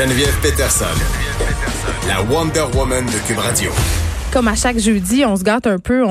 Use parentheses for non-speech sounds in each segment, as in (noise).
Geneviève Peterson, la Wonder Woman de Cube Radio. Comme à chaque jeudi, on se gâte un peu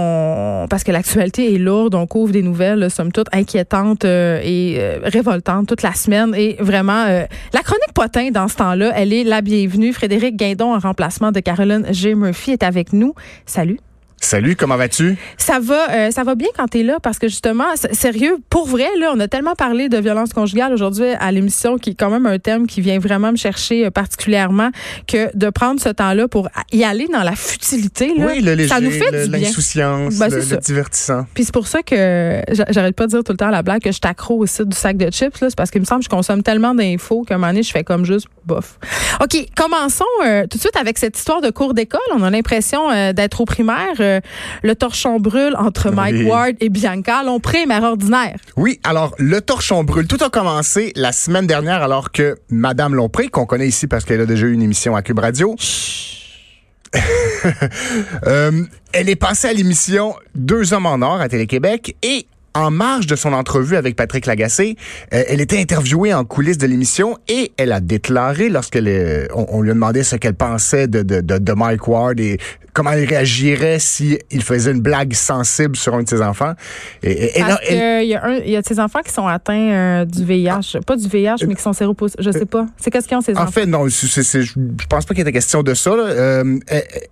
parce que l'actualité est lourde. On couvre des nouvelles, somme toute, inquiétantes euh, et euh, révoltantes toute la semaine. Et vraiment, euh, la chronique potin dans ce temps-là, elle est la bienvenue. Frédéric Guindon, en remplacement de Caroline G. Murphy, est avec nous. Salut. Salut, comment vas-tu? Ça va, euh, ça va bien quand t'es là parce que justement, sérieux, pour vrai, là, on a tellement parlé de violence conjugale aujourd'hui à l'émission qui est quand même un thème qui vient vraiment me chercher euh, particulièrement que de prendre ce temps-là pour y aller dans la futilité, là, oui, le léger, ça nous fait du bien. L'insouciance, Ben, le, le divertissant. Puis c'est pour ça que j'a- j'arrête pas de dire tout le temps à la blague que je t'accro au site du sac de chips. là. C'est parce qu'il me semble que je consomme tellement d'infos qu'à un moment donné, je fais comme juste bof. OK, commençons euh, tout de suite avec cette histoire de cours d'école. On a l'impression euh, d'être au primaire. Euh, le torchon brûle entre Mike Oui. Ward et Bianca Lompré, mère ordinaire. Oui, alors le torchon brûle. Tout a commencé la semaine dernière alors que Madame Lompré, qu'on connaît ici parce qu'elle a déjà eu une émission à Cube Radio, (laughs) euh, elle est passée à l'émission Deux hommes en or à Télé-Québec et en marge de son entrevue avec Patrick Lagacé, euh, elle était interviewée en coulisses de l'émission et elle a déclaré lorsqu'elle on, on lui a demandé ce qu'elle pensait de, de, de, de Mike Ward et comment elle réagirait si il faisait une blague sensible sur un de ses enfants. Et, et- Parce qu'il y, a un- il y a de ces enfants qui sont atteints euh, du VIH. Pas du VIH, mais qui sont séropositifs. Je sais pas. C'est qu'est-ce qu'ils ont, ces En enfants? fait, non, c'est- je je pense pas qu'il était question de ça. Euh,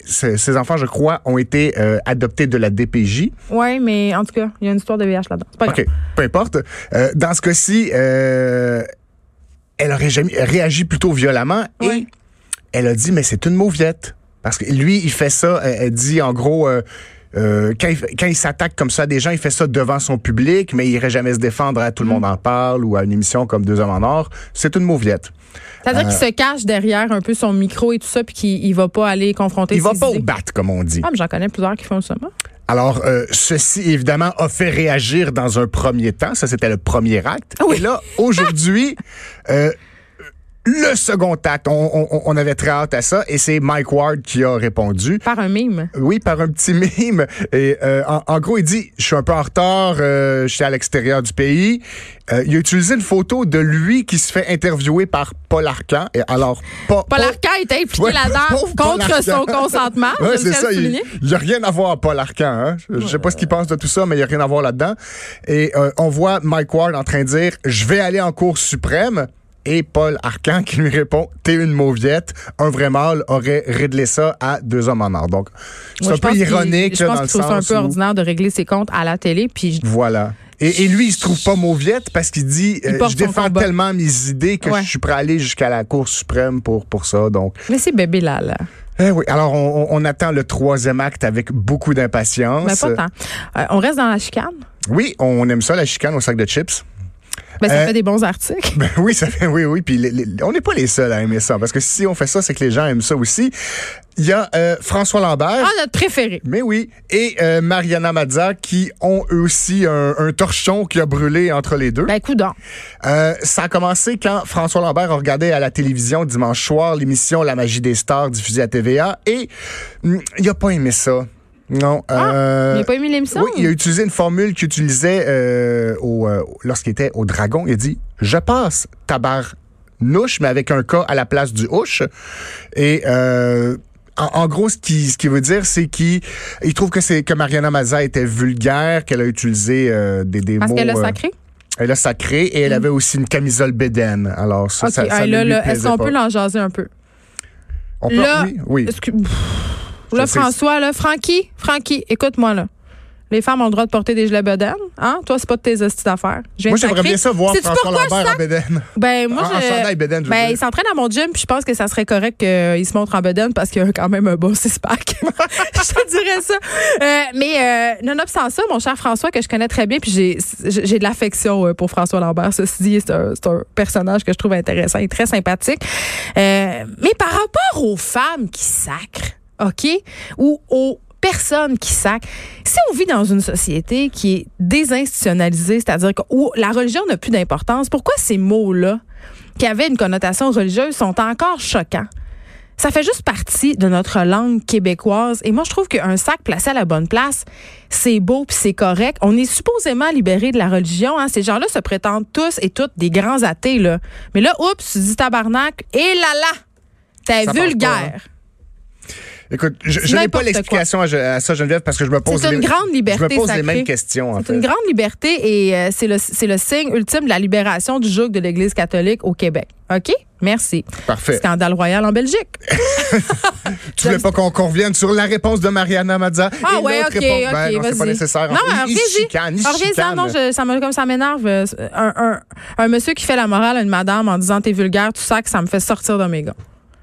ces enfants, je crois, ont été adoptés de la DPJ. Oui, mais en tout cas, il y a une histoire de VIH là-dedans. Grave. OK, peu importe. Euh, dans ce cas-ci, euh, elle aurait jamais réagi plutôt violemment et elle a dit, mais c'est une mauviette. Parce que lui, il fait ça, elle, elle dit en gros... euh, euh, quand il, quand il s'attaque comme ça à des gens, il fait ça devant son public, mais il irait jamais se défendre à Tout Mm. le monde en parle ou à une émission comme Deux hommes en or. C'est une mauviette. C'est-à-dire qu'il se cache derrière un peu son micro et tout ça, puis qu'il il va pas aller confronter Il va ses pas idées. au bat, comme on dit. Ah, mais j'en connais plusieurs qui font ça. Alors, euh, ceci, évidemment, a fait réagir dans un premier temps. Ça, c'était le premier acte. Ah oui. Et là, aujourd'hui, (laughs) euh, le second acte, on, on- on avait très hâte à ça, et c'est Mike Ward qui a répondu. Par un mime. Oui, par un petit mime. Et euh, en, en gros, il dit, je suis un peu en retard, euh, je suis à l'extérieur du pays. Euh, il a utilisé une photo de lui qui se fait interviewer par Paul Arcan. Et alors, Paul Arcand était impliqué Ouais, là-dedans (laughs) contre son consentement. Ouais, je c'est à ça. Il n'y a rien à voir, Paul Arcan. Hein? Je, je sais pas ce qu'il pense de tout ça, mais il n'y a rien à voir là-dedans. Et euh, on voit Mike Ward en train de dire Je vais aller en Cour suprême. Et Paul Arcan qui lui répond T'es une mauviette. Un vrai mâle aurait réglé ça à deux hommes en or. Donc, c'est un peu ironique Je là, pense dans le un peu où- ordinaire de régler ses comptes à la télé. Puis je- Voilà. Et, et lui, il se trouve pas mauviette parce qu'il dit euh, Je défends combat. tellement mes idées que Ouais. je suis prêt à aller jusqu'à la Cour suprême pour, pour ça. Donc, Mais c'est bébé là, là. eh oui. Alors, on, on- on attend le troisième acte avec beaucoup d'impatience. Mais pas tant. Euh, on reste dans la chicane? Oui, on aime ça, la chicane au sac de chips. Ben, ça Euh, fait des bons articles. (laughs) Ben oui, ça fait, oui, oui. Puis les- les- on n'est pas les seuls à aimer ça, parce que si on fait ça, c'est que les gens aiment ça aussi. Il y a euh, François Lambert. Ah, notre préféré. Mais oui, et euh, Mariana Mazza qui ont eux aussi un, un torchon qui a brûlé entre les deux. Ben, coudon. Euh, ça a commencé quand François Lambert a regardé à la télévision dimanche soir l'émission La magie des stars diffusée à TVA et hum, il a pas aimé ça. Non. euh, Il n'a pas aimé l'émission? oui, il a utilisé une formule qu'il utilisait euh, euh, lorsqu'il était au Dragon. Il a dit Je passe tabarnouche, mais avec un K à la place du ouche. Et euh, en, en gros, ce qui, ce qui veut dire, c'est qu'il il trouve que c'est que Mariana Mazza était vulgaire, qu'elle a utilisé euh, des, des Parce mots. qu'elle a euh, sacré? elle a sacré et elle avait aussi une camisole bédaine. Alors ça, ça, ça là, est-ce qu'on peut l'en jaser un peu? On peut- Là, oui, oui. Là, sais. François, là, Francky, Francky, écoute-moi, là. Les femmes ont le droit de porter des gilets bedaines. Hein? Toi, c'est pas de tes hosties d'affaires. Moi, j'aimerais bien ça voir François Lambert en sac? bédaine. Ben, moi, En- en je. chandail bedaine, je veux ben, il s'entraîne à mon gym, puis je pense que ça serait correct qu'il se montre en bedaine parce qu'il a quand même un bon six-pack. (laughs) je te dirais ça. Euh, mais, euh, nonobstant ça, mon cher François, que je connais très bien, puis j'ai, j'ai de l'affection euh, pour François Lambert. Ceci dit, c'est un, c'est un personnage que je trouve intéressant et très sympathique. Euh, mais par rapport aux femmes qui sacrent, OK? Ou aux personnes qui sacrent. Si on vit dans une société qui est désinstitutionnalisée, c'est-à-dire où la religion n'a plus d'importance, pourquoi ces mots-là, qui avaient une connotation religieuse, sont encore choquants? Ça fait juste partie de notre langue québécoise. Et moi, je trouve qu'un sac placé à la bonne place, c'est beau puis c'est correct. On est supposément libéré de la religion. Hein. Ces gens-là se prétendent tous et toutes des grands athées. Là. Mais là, oups, tu dis tabarnak, et là là, t'es passe vulgaire. Écoute, je, je n'ai pas l'explication à, à ça, Geneviève, parce que je me pose, une les, grande liberté je me pose les mêmes questions. En C'est une grande liberté et euh, c'est le, le signe ultime de la libération du joug de l'Église catholique au Québec. OK? Merci. Parfait. Scandale royal en Belgique. (laughs) (laughs) Tu voulais pas qu'on qu'on revienne sur la réponse de Mariana Mazza? Ah Et ouais, OK, réponse- OK, Ben non, c'est pas nécessaire. Non, reviens-y. chicane, non, je- ça me, comme ça m'énerve. euh, Un, un, un monsieur qui fait la morale à une madame en disant t'es vulgaire, tout ça, que ça me fait sortir de mes gars.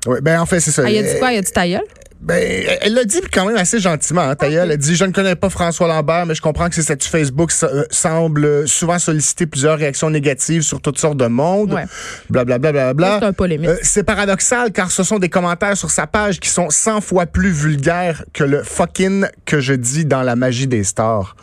Ouais, ben en fait, c'est ça. Ah, il a dit quoi? Il a dit ta gueule? Ben, elle l'a dit quand même assez gentiment. Hein, gueule. Elle dit Je ne connais pas François Lambert, mais je comprends que ses statuts Facebook euh, semblent souvent solliciter plusieurs réactions négatives sur toutes sortes de monde. Ouais. Blablabla. Bla, bla, bla, C'est un polémique. Euh, c'est paradoxal car ce sont des commentaires sur sa page qui sont 100 fois plus vulgaires que le fucking que je dis dans la magie des stars.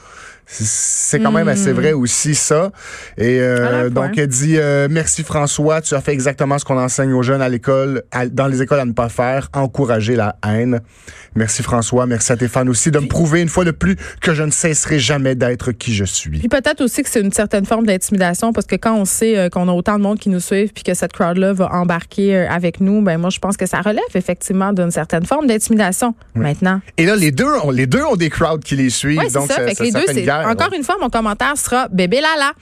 C'est- quand même assez vrai aussi ça. Et euh, Hmm. La donc elle dit euh, merci François, tu as fait exactement ce qu'on enseigne aux jeunes à l'école, à- dans les écoles à ne pas faire, encourager la haine. Merci François, merci à tes fans aussi de me prouver une fois de plus que je ne cesserai jamais d'être qui je suis. Puis peut-être aussi que c'est une certaine forme d'intimidation parce que quand on sait euh, qu'on a autant de monde qui nous suivent puis que cette crowd-là va embarquer euh, avec nous, ben moi je pense que ça relève effectivement d'une certaine forme d'intimidation. Maintenant, Et là les deux, ont, les deux ont des crowds qui les suivent, oui, donc ça. ça, Fait que ça- les ça deux, fait une c'est encore ouais. une fois mon commentaire sera bébé lala.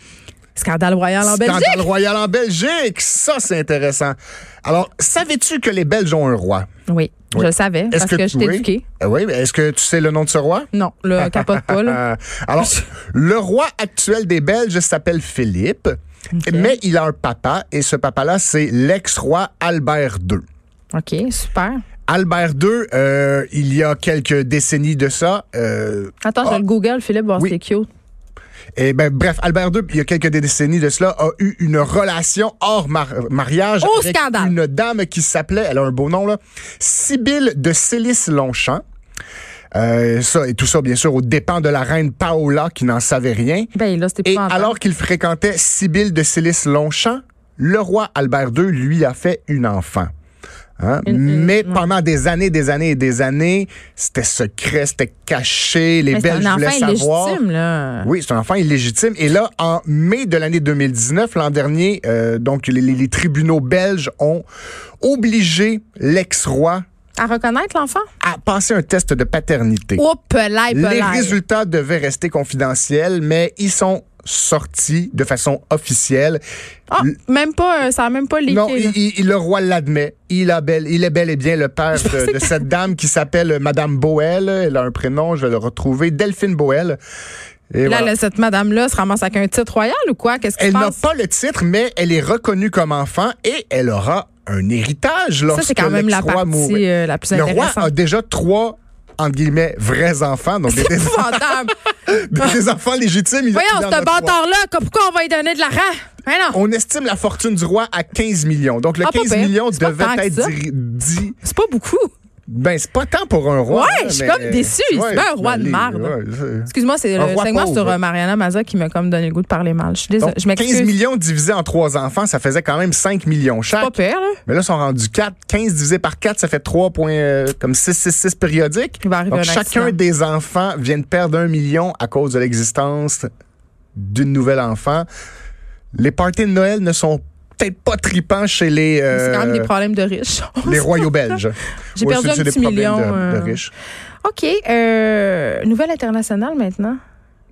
Scandale royal en Scandale Belgique. royal en Belgique, ça c'est intéressant. Alors, savais-tu que les Belges ont un roi? Oui, Oui. je le savais parce que, je t'ai oui? éduqué. Euh, Oui, mais est-ce que tu sais le nom de ce roi? Non, le (laughs) capote pas là. (laughs) Alors, le roi actuel des Belges s'appelle Philippe, mais il a un papa, et ce papa-là, c'est l'ex-roi Albert II. OK, super. Albert II, euh, il y a quelques décennies de ça, euh, Attends, je le Google, Philippe, voir Oui. si c'est cute. et ben, bref, Albert II, il y a quelques décennies de cela, a eu une relation hors mar- mariage Oh, avec scandale! une dame qui s'appelait, elle a un beau nom là, Sibylle de Célis-Longchamp. Euh, ça et tout ça, bien sûr, aux dépens de la reine Paola qui n'en savait rien. Ben là, c'était Et alors qu'il fréquentait Sibylle de Célis-Longchamp, le roi Albert II lui a fait une enfant. Hein? Une- une- Mais ouais. pendant des années, des années et des années, c'était secret, c'était caché, les Mais Belges un voulaient enfant savoir. illégitime, là. Oui, c'est un enfant illégitime. Et là, en mai de l'année 2019, l'an dernier, euh, donc les, tribunaux belges ont obligé l'ex-roi À reconnaître l'enfant? à passer un test de paternité. Oh, pelay, Les résultats devaient rester confidentiels, mais ils sont sortis de façon officielle. Ah, même pas, euh, ça a même pas leaké. non, là. il- il- le roi l'admet. Il, a bel- il est bel et bien le père de, de cette dame qui s'appelle Madame Boel. Elle a un prénom, je vais le retrouver, Delphine Boel. Et Là, voilà. cette madame-là se ramasse avec un titre royal ou quoi? Qu'est-ce Elle n'a pas le titre, mais elle est reconnue comme enfant et elle aura un héritage Ça, lorsque c'est quand même la partie euh, la plus Le roi a déjà trois, entre guillemets, vrais enfants, donc des, (laughs) des- enfants légitimes. Voyons, ce bâtard-là, pourquoi on va lui donner de l'argent? On estime la fortune du roi à 15 millions. Donc, le Ah, pas 15 pire. millions devait être dit. c'est pas beaucoup. Ben, c'est pas tant pour un roi. Ouais, je suis comme déçue. C'est pas un roi de marde. ouais, Excuse-moi, c'est le segment pauvre. sur euh, Mariana Maza qui m'a comme donné le goût de parler mal. Je suis désolée. Donc, Je m'excuse. 15 millions divisé en trois enfants, ça faisait quand même 5 millions chaque. Pas pire, là. Mais là, ils sont rendus 4. 15 divisé par 4, ça fait 3 points, euh, comme 6, 6, 6 périodiques. Il va arriver Donc, un chacun accident. des enfants vient de perdre un million à cause de l'existence d'une nouvelle enfant. Les parties de Noël ne sont peut-être pas tripants chez les, euh, C'est quand même des problèmes de riches. (laughs) les royaux belges. J'ai Ouais, perdu un petit million, de- de euh. riches. OK. Euh, nouvelle internationale maintenant.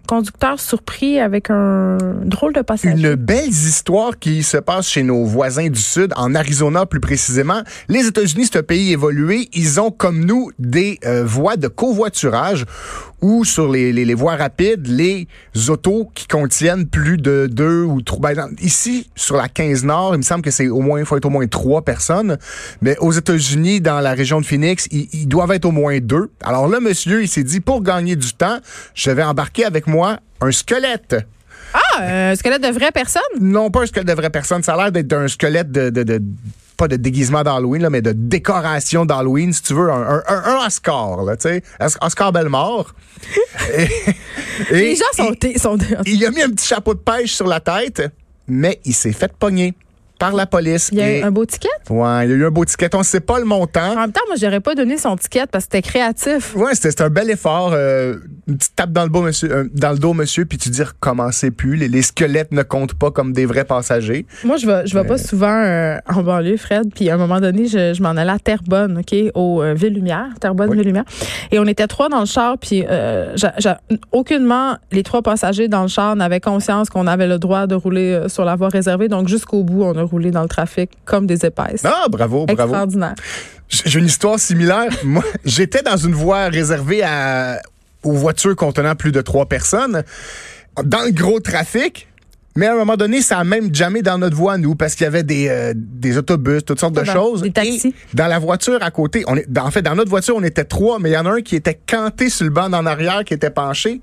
Conducteur surpris avec un drôle de passage. Une belle histoire qui se passe chez nos voisins du Sud, en Arizona plus précisément. Les États-Unis, c'est un pays évolué. Ils ont, comme nous, des euh, voies de covoiturage ou sur les, les, les voies rapides, les autos qui contiennent plus de deux ou trois. ben, ici, sur la 15 Nord, il me semble que c'est au moins, il faut être au moins trois personnes. Mais aux États-Unis, dans la région de Phoenix, ils, ils doivent être au moins deux. Alors là, monsieur, il s'est dit, pour gagner du temps, je vais embarquer avec moi un squelette. Ah, un squelette de vraie personne? Non, pas un squelette de vraie personne. Ça a l'air d'être un squelette de, de, de- pas de déguisement d'Halloween, là, mais de décoration d'Halloween, si tu veux, un, un, un- un Oscar, là, tu sais. Os- Oscar Bellemare. (laughs) et, et Les gens sont... il, sont il a mis un petit chapeau de pêche sur la tête, mais il s'est fait pogner par la police. Il y a Et- un beau ticket? Ouais, il y a eu un beau ticket. On ne sait pas le montant. En même temps, moi, j'aurais pas donné son ticket parce que c'était créatif. Ouais, c'était un bel effort. euh, une petite tape dans le, dos, monsieur, euh, dans le dos, monsieur, puis tu dis recommencez plus. Les, les squelettes ne comptent pas comme des vrais passagers. Moi, je vais, je vais pas souvent euh, en banlieue, Fred. Puis à un moment donné, je, je m'en allais à Terrebonne, OK, au euh, Ville-Lumière, Terrebonne, Oui. Ville-Lumière. Et on était trois dans le char, puis aucunement les trois passagers dans le char n'avaient conscience qu'on avait le droit de rouler sur la voie réservée. Donc jusqu'au bout, on a roulé dans le trafic comme des épaisses. Ah, bravo, bravo. Extraordinaire. J'ai une histoire similaire. (laughs) Moi, j'étais dans une voie réservée à, aux voitures contenant plus de trois personnes, dans le gros trafic. Mais à un moment donné, ça a même jamais dans notre voie, nous, parce qu'il y avait des, euh, des autobus, toutes sortes de choses. des taxis. Et dans la voiture à côté, on est, en fait, dans notre voiture, on était trois, mais il y en a un qui était canté sur le banc d'en arrière, qui était penché.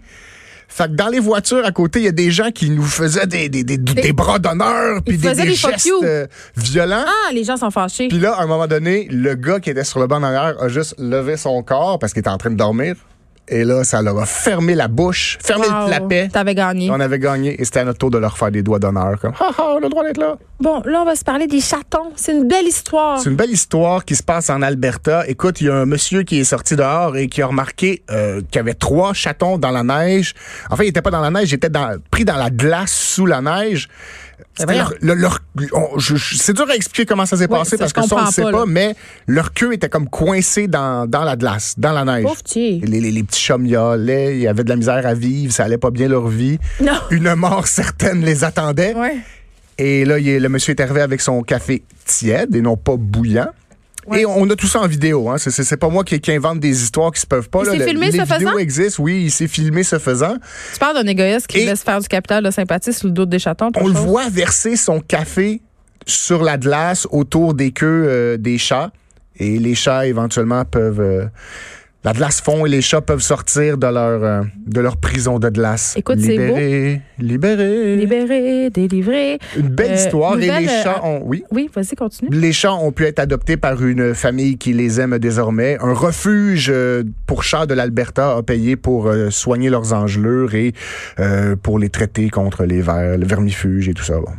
Fait que dans les voitures à côté, il y a des gens qui nous faisaient des, des, des, des bras d'honneur, puis des, des gestes euh, violents. Ah, les gens sont fâchés. Puis là, à un moment donné, le gars qui était sur le banc d'arrière a juste levé son corps parce qu'il était en train de dormir. Et là, ça leur a fermé la bouche, fermé Wow. le clapet. T'avais gagné. On avait gagné et c'était à notre tour de leur faire des doigts d'honneur. Comme, ha ha, on a le droit d'être là. Bon, là, on va se parler des chatons. C'est une belle histoire. C'est une belle histoire qui se passe en Alberta. Écoute, il y a un monsieur qui est sorti dehors et qui a remarqué euh, qu'il y avait trois chatons dans la neige. En fait, il était pas dans la neige, il était dans- pris dans la glace sous la neige. Le- leur- je- c'est dur à expliquer comment ça s'est Oui, passé parce que ça, on ne sait pas, là. mais leur queue était comme coincée dans, dans la glace, dans la neige. Les, les- les petits chats miaulaient, ils avaient de la misère à vivre, ça allait pas bien leur vie. Non. Une mort certaine les attendait. Ouais. Et là, il est- le monsieur est arrivé avec son café tiède et non pas bouillant. Ouais. Et on a tout ça en vidéo. Hein. C'est- pas moi qui, qui invente des histoires qui se peuvent pas. Il s'est filmé les ce vidéos faisant? existent, oui, il s'est filmé ce faisant. Tu parles d'un égoïste qui Et- laisse faire du capital de sympathie sur le dos des chatons. On le voit verser son café sur la glace autour des queues euh, des chats. Et les chats, éventuellement, peuvent... euh, la glace fond et les chats peuvent sortir de leur, euh, de leur prison de glace. Écoute, c'est beau. libérés, libérés. Libéré, délivré. Une belle Euh, histoire. Et les chats euh, ont... Oui. Oui, vas-y, continue. Les chats ont pu être adoptés par une famille qui les aime désormais. Un refuge euh, pour chats de l'Alberta a payé pour soigner leurs engelures et euh, pour les traiter contre les vers, le vermifuge et tout ça. Bon.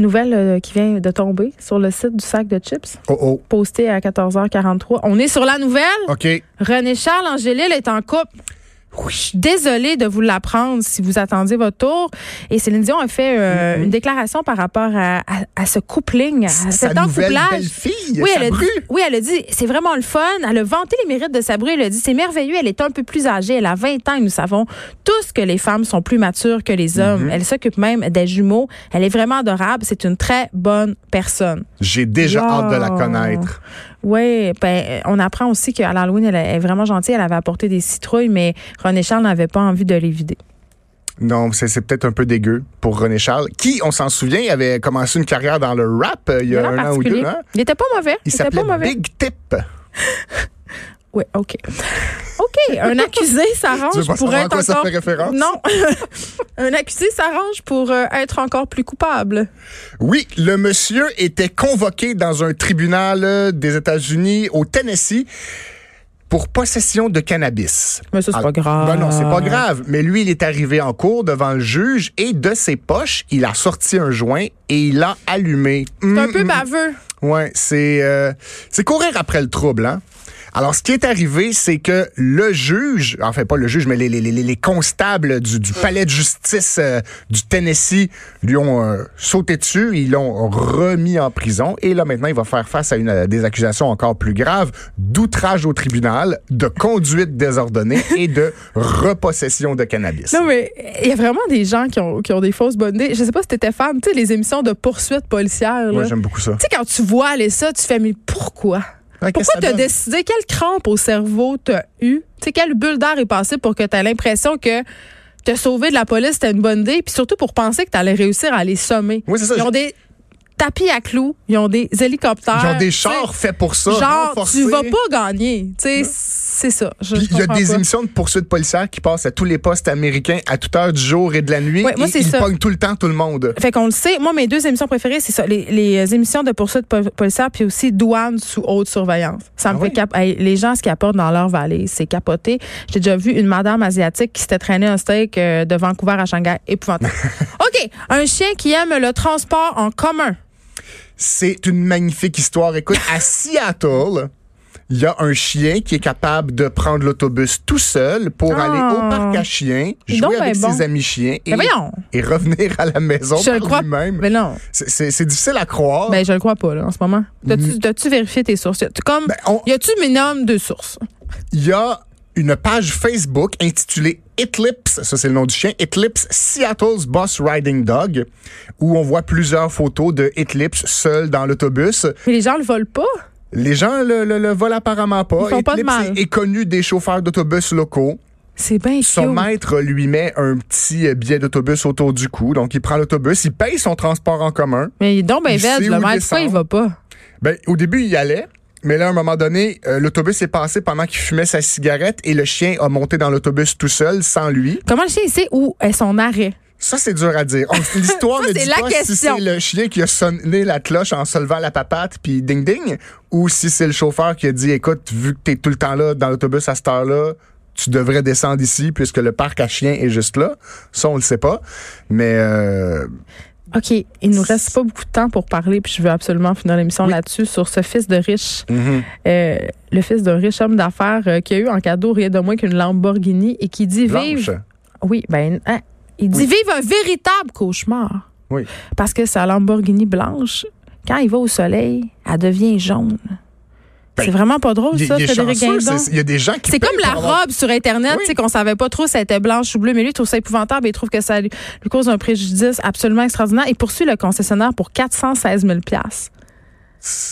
Nouvelle euh, qui vient de tomber sur le site du sac de chips, Oh oh. postée à 14h43. On est sur la nouvelle? OK. René Charles Angélil est en couple. Je suis désolée de vous l'apprendre si vous attendiez votre tour. Et Céline Dion a fait euh, Mm-hmm. une déclaration par rapport à, à- à ce coupling, à Sa cet encouplage. Oui, elle a dit, oui, elle a dit, c'est vraiment le fun. Elle a vanté les mérites de Sabru. Elle a dit, c'est merveilleux. Elle est un peu plus âgée. Elle a 20 ans et nous savons tous que les femmes sont plus matures que les hommes. Mm-hmm. Elle s'occupe même des jumeaux. Elle est vraiment adorable. C'est une très bonne personne. J'ai déjà Wow. hâte de la connaître. Oui, ben, on apprend aussi qu'à l'Halloween, elle est vraiment gentille. Elle avait apporté des citrouilles, mais René Charles n'avait pas envie de les vider. Non, c'est c'est peut-être un peu dégueu pour René Charles, qui, on s'en souvient, avait commencé une carrière dans le rap euh, il y a un an ou deux. Hein? Il était pas mauvais. Il s'appelait mauvais. Big Tip. (laughs) Oui, OK. OK, un accusé (laughs) s'arrange pour être quoi ça encore... fait référence? Non. (laughs) un accusé s'arrange pour euh, être encore plus coupable. Oui, le monsieur était convoqué dans un tribunal euh, des États-Unis au Tennessee pour possession de cannabis. Mais ça, c'est Ah, pas grave. Ben non, c'est pas grave. Mais lui, il est arrivé en cours devant le juge et de ses poches, il a sorti un joint et il l'a allumé. C'est un peu mm. baveux. Ouais, c'est euh, c'est courir après le trouble, hein. Alors, ce qui est arrivé, c'est que le juge, enfin pas le juge, mais les, les, les, les constables du, du palais de justice euh, du Tennessee lui ont euh, sauté dessus, ils l'ont remis en prison et là maintenant il va faire face à une, euh, des accusations encore plus graves d'outrage au tribunal, de conduite désordonnée et de repossession de cannabis. Non, mais il y a vraiment des gens qui ont, qui ont des fausses bonnes idées. Je sais pas si t'étais fan, tu sais, les émissions de poursuites policières. Moi j'aime beaucoup ça. Tu sais, quand tu vois aller ça, tu fais, mais pourquoi? Que Pourquoi ça tu as donne? décidé, quelle crampe au cerveau t'as eu? Tu sais, quelle bulle d'air est passée pour que tu as l'impression que te sauver de la police, c'était une bonne idée, puis surtout pour penser que tu allais réussir à les sommer? Oui, c'est ça. Ils ont des tapis à clous, ils ont des hélicoptères. Ils ont des chars faits pour ça. Genre, renforcés. tu vas pas gagner. Tu sais, c'est ça. Il y a des pas. émissions de poursuites policières qui passent à tous les postes américains à toute heure du jour et de la nuit. Ouais, moi, et ils pognent tout le temps tout le monde. Fait qu'on le sait. Moi, mes deux émissions préférées, c'est ça. Les, les émissions de poursuite po- policière, puis aussi douane sous haute surveillance. Ça me Ah fait oui? cap hey, Les gens, ce qu'ils apportent dans leur vallée, c'est capoté. J'ai déjà vu une madame asiatique qui s'était traînée un steak euh, de Vancouver à Shanghai. Épouvantable. (laughs) OK. Un chien qui aime le transport en commun. C'est une magnifique histoire. Écoute, à (laughs) Seattle, il y a un chien qui est capable de prendre l'autobus tout seul pour Ah. aller au parc à chiens, jouer donc avec ben bon. ses amis chiens et, Ben et revenir à la maison Je par crois. lui-même. Mais non. C'est- difficile à croire. Ben, je le crois pas, là, en ce moment. T'as-tu t'as-tu vérifié tes sources? Tu- Comme, Ben, on- y a-tu minimum de sources? Il y a une page Facebook intitulée Eclipse, ça c'est le nom du chien, Eclipse Seattle's Boss Riding Dog, où on voit plusieurs photos de Eclipse seul dans l'autobus. Mais les gens le volent pas? Les gens le, le- le volent apparemment pas. Ils font pas de Eclipse mal. est, est connu des chauffeurs d'autobus locaux. C'est bien Son maître lui met un petit billet d'autobus autour du cou. Donc, il prend l'autobus, il paye son transport en commun. Mais il est donc Il veg, sait le maître. Pourquoi il va pas? Ben, au début, il y allait. Mais là, à un moment donné, euh, l'autobus est passé pendant qu'il fumait sa cigarette et le chien a monté dans l'autobus tout seul, sans lui. Comment le chien sait où est son arrêt? Ça, c'est dur à dire. L'histoire ne dit la pas si question. c'est le chien qui a sonné la cloche en se levant la papate puis ding ding ou si c'est le chauffeur qui a dit écoute, vu que t'es tout le temps là dans l'autobus à cette heure-là, tu devrais descendre ici puisque le parc à chiens est juste là. Ça, on le sait pas. Mais euh, OK, il nous reste pas beaucoup de temps pour parler, puis je veux absolument finir l'émission là-dessus, sur ce fils de riche, mhm. euh, le fils d'un riche homme d'affaires euh, qui a eu en cadeau rien de moins qu'une Lamborghini et qui dit Blanche. vive. Oui, ben, hein, il dit Oui. vive un véritable cauchemar. Oui. Parce que sa Lamborghini blanche, quand il va au soleil, elle devient jaune. Ben, c'est vraiment pas drôle, ça, Frédéric Guindon. c'est- Il y a des gens qui C'est comme la avoir- robe sur Internet, Oui. tu sais, qu'on savait pas trop si elle était blanche ou bleue, mais lui, il trouve ça épouvantable et il trouve que ça lui, lui cause un préjudice absolument extraordinaire. Il poursuit le concessionnaire pour 416 000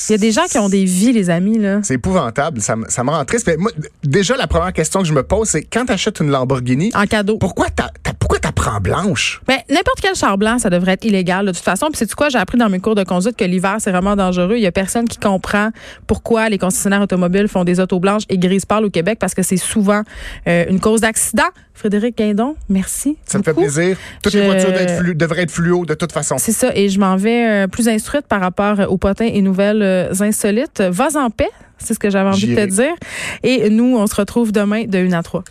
Il y a des gens qui ont des vies, les amis, là. C'est épouvantable, ça, me- ça me rend triste. Mais moi, déjà, la première question que je me pose, c'est quand tu achètes une Lamborghini, En cadeau. pourquoi t'as prends blanche? Mais n'importe quel char blanc, ça devrait être illégal de toute façon. Puis c'est quoi, j'ai appris dans mes cours de conduite que l'hiver c'est vraiment dangereux. Il y a personne qui comprend pourquoi les concessionnaires automobiles font des autos blanches et grises pâles au Québec parce que c'est souvent euh, une cause d'accident. Frédéric Guindon, merci. Ça me fait plaisir. Toutes Je- les voitures doivent être, flu- devraient être fluo de toute façon. C'est ça, et je m'en vais euh, plus instruite par rapport euh, aux potins et nouvelles euh, insolites. Vas en paix, c'est ce que j'avais envie de te dire. Et nous, on se retrouve demain de 1 à 3.